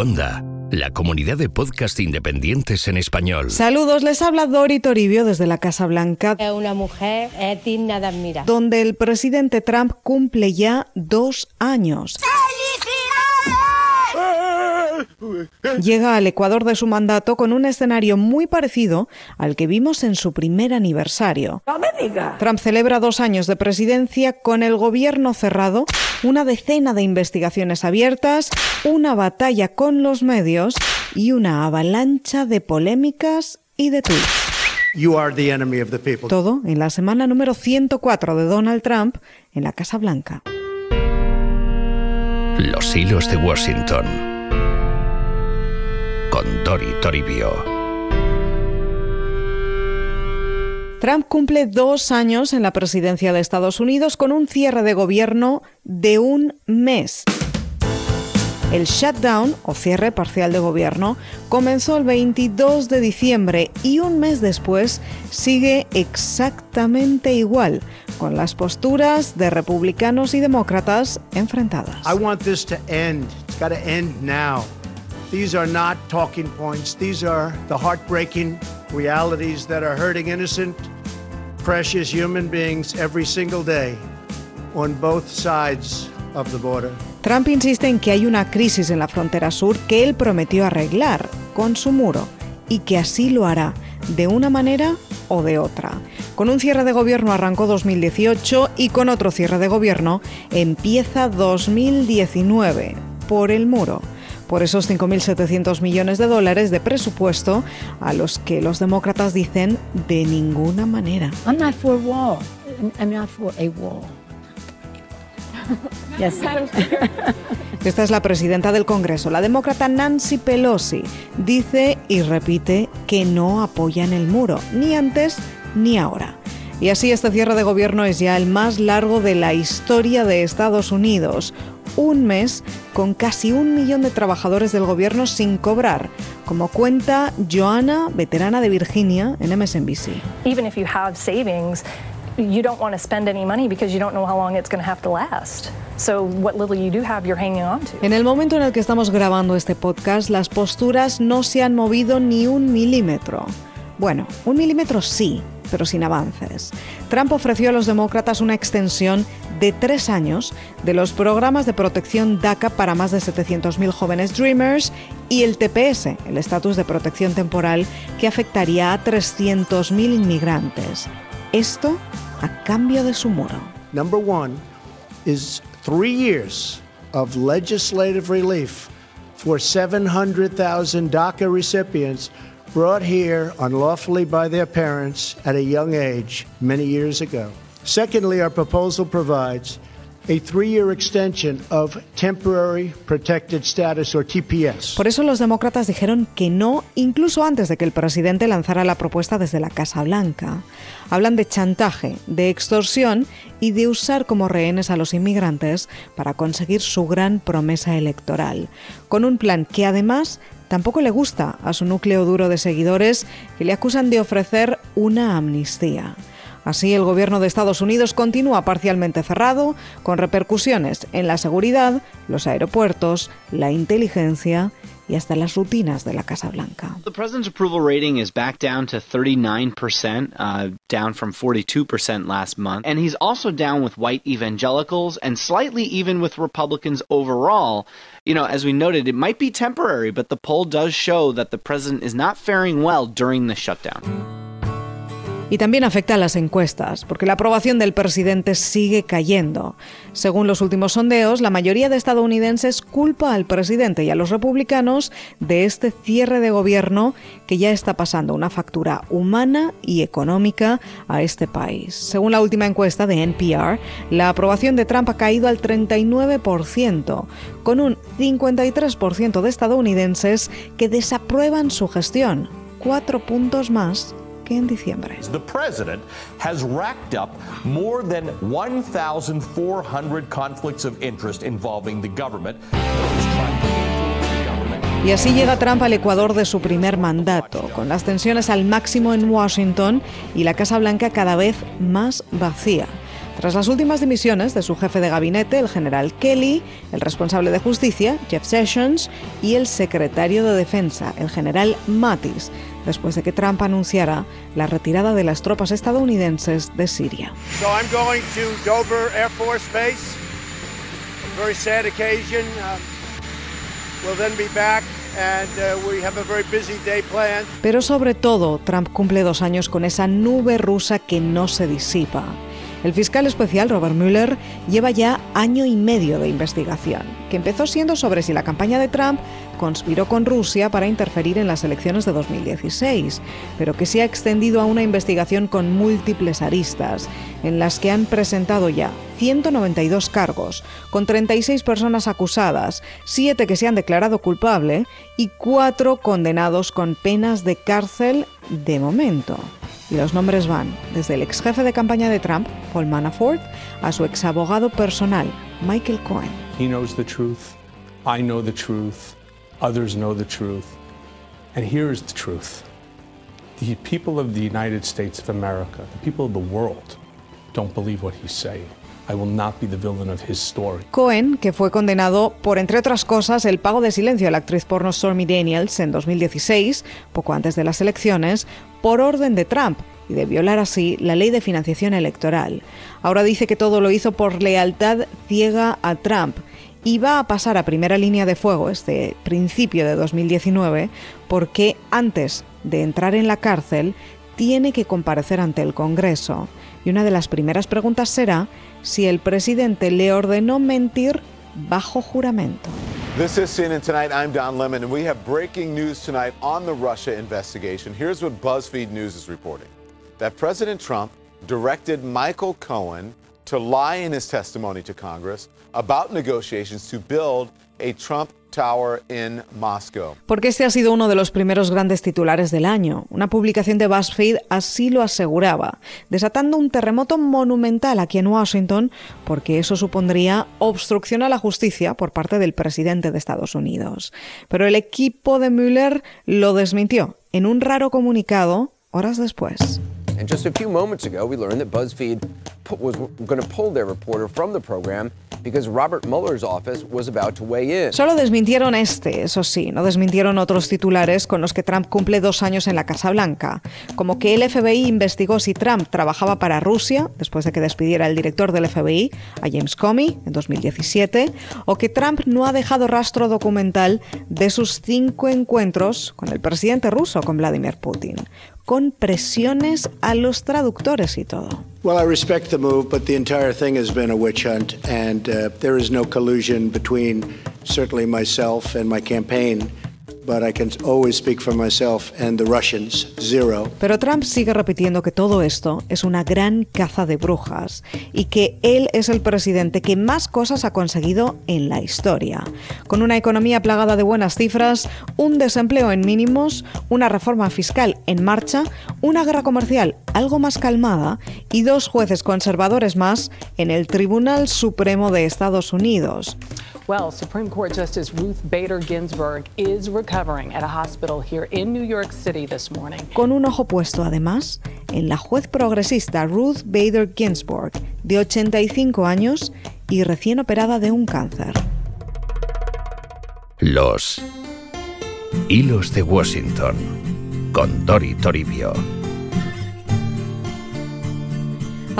Onda, la comunidad de podcast independientes en español. Saludos, les habla Dori Toribio desde la Casa Blanca. Es una mujer es digna de admirar. Donde el presidente Trump cumple ya dos años. Llega al Ecuador de su mandato con un escenario muy parecido al que vimos en su primer aniversario. Trump celebra dos años de presidencia con el gobierno cerrado, una decena de investigaciones abiertas, una batalla con los medios y una avalancha de polémicas y de tweets. Todo en la semana número 104 de Donald Trump en la Casa Blanca. Los hilos de Washington con Dori Toribio. Trump cumple dos años en la presidencia de Estados Unidos con un cierre de gobierno de un mes. El shutdown, o cierre parcial de gobierno, comenzó el 22 de diciembre y un mes después sigue exactamente igual, con las posturas de republicanos y demócratas enfrentadas. I want this to end. It's got to end now. These are not talking points. These are the heartbreaking realities that are hurting innocent, precious human beings every single day on both sides of the border. Trump insiste en que hay una crisis en la frontera sur que él prometió arreglar con su muro y que así lo hará, de una manera o de otra. Con un cierre de gobierno arrancó 2018 y con otro cierre de gobierno empieza 2019 por el muro por esos 5.700 millones de dólares de presupuesto a los que los demócratas dicen de ninguna manera. I'm not for war. I'm not for a war. Yes. Esta es la presidenta del Congreso, la demócrata Nancy Pelosi. Dice y repite que no apoyan el muro, ni antes ni ahora. Y así este cierre de gobierno es ya el más largo de la historia de Estados Unidos un mes con casi un millón de trabajadores del gobierno sin cobrar, como cuenta Joanna, veterana de Virginia, en MSNBC. Even if you have savings, you don't want to spend any money because you don't know how long it's going to have to last. So what little you do have, you're hanging on to. En el momento en el que estamos grabando este podcast, las posturas no se han movido ni un milímetro. Bueno, un milímetro sí, pero sin avances. Trump ofreció a los demócratas una extensión de tres años de los programas de protección DACA para más de 700.000 jóvenes Dreamers y el TPS, el estatus de protección temporal, que afectaría a 300.000 inmigrantes. Esto a cambio de su muro. Number one is three years of legislative relief for 700,000 DACA recipients brought here unlawfully by their parents at a young age many years ago. Secondly, our proposal provides a three-year extension of temporary protected status or TPS. Por eso los demócratas dijeron que no, incluso antes de que el presidente lanzara la propuesta desde la Casa Blanca. Hablan de chantaje, de extorsión y de usar como rehenes a los inmigrantes para conseguir su gran promesa electoral, con un plan que además tampoco le gusta a su núcleo duro de seguidores que le acusan de ofrecer una amnistía. Así, el gobierno de Estados Unidos continúa parcialmente cerrado, con repercusiones en la seguridad, los aeropuertos, la inteligencia y hasta las rutinas de la Casa Blanca. The president's approval rating is back down to 39%, uh, down from 42% last month. And he's also down with white evangelicals and slightly even with Republicans overall. You know, as we noted, it might be temporary, but the poll does show that the president is not faring well during the shutdown. Y también afecta a las encuestas, porque la aprobación del presidente sigue cayendo. Según los últimos sondeos, la mayoría de estadounidenses culpa al presidente y a los republicanos de este cierre de gobierno que ya está pasando una factura humana y económica a este país. Según la última encuesta de NPR, la aprobación de Trump ha caído al 39%, con un 53% de estadounidenses que desaprueban su gestión, cuatro puntos más en diciembre. The president has racked up more than 1,400 conflicts of interest involving the government. Y así llega Trump al Ecuador de su primer mandato, con las tensiones al máximo en Washington y la Casa Blanca cada vez más vacía. Tras las últimas dimisiones de su jefe de gabinete, el general Kelly, el responsable de justicia, Jeff Sessions, y el secretario de defensa, el general Mattis, después de que Trump anunciara la retirada de las tropas estadounidenses de Siria. So I'm going to Dover Air Force Base. A very sad occasion. Uh, we'll then be back and uh, we have a very busy day planned. Pero sobre todo, Trump cumple dos años con esa nube rusa que no se disipa. El fiscal especial Robert Mueller lleva ya año y medio de investigación, que empezó siendo sobre si la campaña de Trump conspiró con Rusia para interferir en las elecciones de 2016, pero que se ha extendido a una investigación con múltiples aristas, en las que han presentado ya 192 cargos, con 36 personas acusadas, 7 que se han declarado culpable y 4 condenados con penas de cárcel de momento. Y los nombres van desde el ex jefe de campaña de Trump, Paul Manafort, a su ex abogado personal, Michael Cohen. He knows the truth. I know the truth. Others know the truth. And here is the truth. The people of the United States of America, the people of the world, don't believe what he's saying. I will not be the villain of his story. Cohen, que fue condenado por, entre otras cosas, el pago de silencio a la actriz porno Stormy Daniels en 2016, poco antes de las elecciones, por orden de Trump y de violar así la ley de financiación electoral. Ahora dice que todo lo hizo por lealtad ciega a Trump y va a pasar a primera línea de fuego este principio de 2019 porque antes de entrar en la cárcel tiene que comparecer ante el Congreso. Y una de las primeras preguntas será si el presidente le ordenó mentir bajo juramento. This is CNN Tonight. I'm Don Lemon, and we have breaking news tonight on the Russia investigation. Here's what BuzzFeed News is reporting that President Trump directed Michael Cohen to lie in his testimony to Congress about negotiations to build a Trump Tower in Moscow. Porque este ha sido uno de los primeros grandes titulares del año. Una publicación de BuzzFeed así lo aseguraba, desatando un terremoto monumental aquí en Washington, porque eso supondría obstrucción a la justicia por parte del presidente de Estados Unidos. Pero el equipo de Mueller lo desmintió en un raro comunicado horas después. And just a few moments ago, we learned that BuzzFeed was going to pull their reporter from the program because Robert Mueller's office was about to weigh in. Solo desmintieron este, eso sí, no desmintieron otros titulares con los que Trump cumple dos años en la Casa Blanca, como que el FBI investigó si Trump trabajaba para Rusia después de que despidiera el director del FBI, a James Comey, en 2017, o que Trump no ha dejado rastro documental de sus cinco encuentros con el presidente ruso, con Vladimir Putin, con presiones a los traductores y todo. Well, I respect the move, but the entire thing has been a witch hunt, and uh, there is no collusion between certainly myself and my campaign. Pero Trump sigue repitiendo que todo esto es una gran caza de brujas y que él es el presidente que más cosas ha conseguido en la historia. Con una economía plagada de buenas cifras, un desempleo en mínimos, una reforma fiscal en marcha, una guerra comercial algo más calmada y dos jueces conservadores más en el Tribunal Supremo de Estados Unidos. Well, Supreme Court Justice Ruth Bader Ginsburg is recovering at a hospital here in New York City this morning. Con un ojo puesto además en la juez progresista Ruth Bader Ginsburg, de 85 años y recién operada de un cáncer. Los hilos de Washington con Dori Toribio.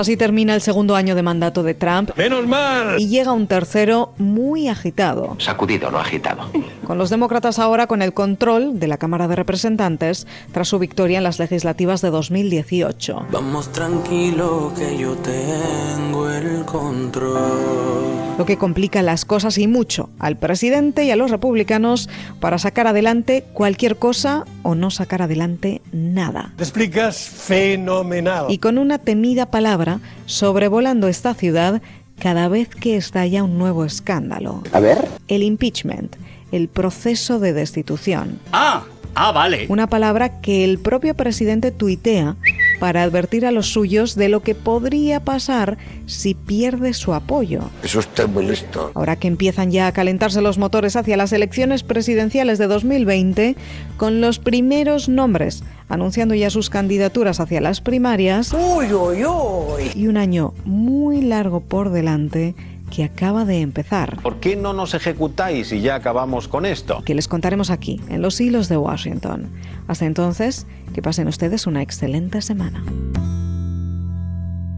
Así termina el segundo año de mandato de Trump. ¡Menos mal! Y llega un tercero muy agitado. Sacudido, no agitado. Con los demócratas ahora con el control de la Cámara de Representantes tras su victoria en las legislativas de 2018. Vamos tranquilo que yo tengo el control. Lo que complica las cosas y mucho al presidente y a los republicanos para sacar adelante cualquier cosa o no sacar adelante nada. Te explicas fenomenal. Y con una temida palabra sobrevolando esta ciudad cada vez que estalla un nuevo escándalo. A ver. El impeachment, el proceso de destitución. Ah, ah, vale. Una palabra que el propio presidente tuitea para advertir a los suyos de lo que podría pasar si pierde su apoyo. Eso está muy listo. Ahora que empiezan ya a calentarse los motores hacia las elecciones presidenciales de 2020, con los primeros nombres anunciando ya sus candidaturas hacia las primarias. Y un año muy largo por delante que acaba de empezar. ¿Por qué no nos ejecutáis y ya acabamos con esto? Que les contaremos aquí, en los hilos de Washington. Hasta entonces, que pasen ustedes una excelente semana.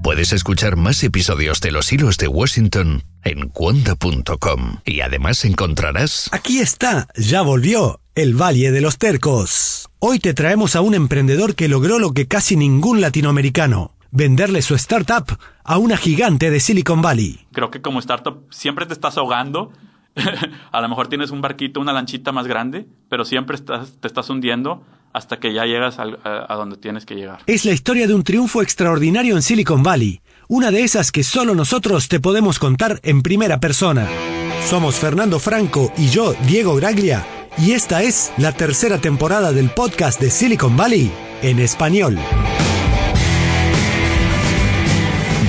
Puedes escuchar más episodios de Los Hilos de Washington en cuonda.com y además encontrarás... Aquí está, ya volvió, el Valle de los Tercos. Hoy te traemos a un emprendedor que logró lo que casi ningún latinoamericano, venderle su startup a una gigante de Silicon Valley. Creo que como startup siempre te estás ahogando. a lo mejor tienes un barquito, una lanchita más grande, pero siempre estás, te estás hundiendo hasta que ya llegas a, a, donde tienes que llegar. Es la historia de un triunfo extraordinario en Silicon Valley, una de esas que solo nosotros te podemos contar en primera persona. Somos Fernando Franco y yo, Diego Graglia, y esta es la tercera temporada del podcast de Silicon Valley en español.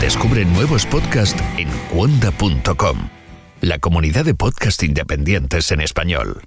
Descubre nuevos podcasts en cuonda.com, la comunidad de podcast independientes en español.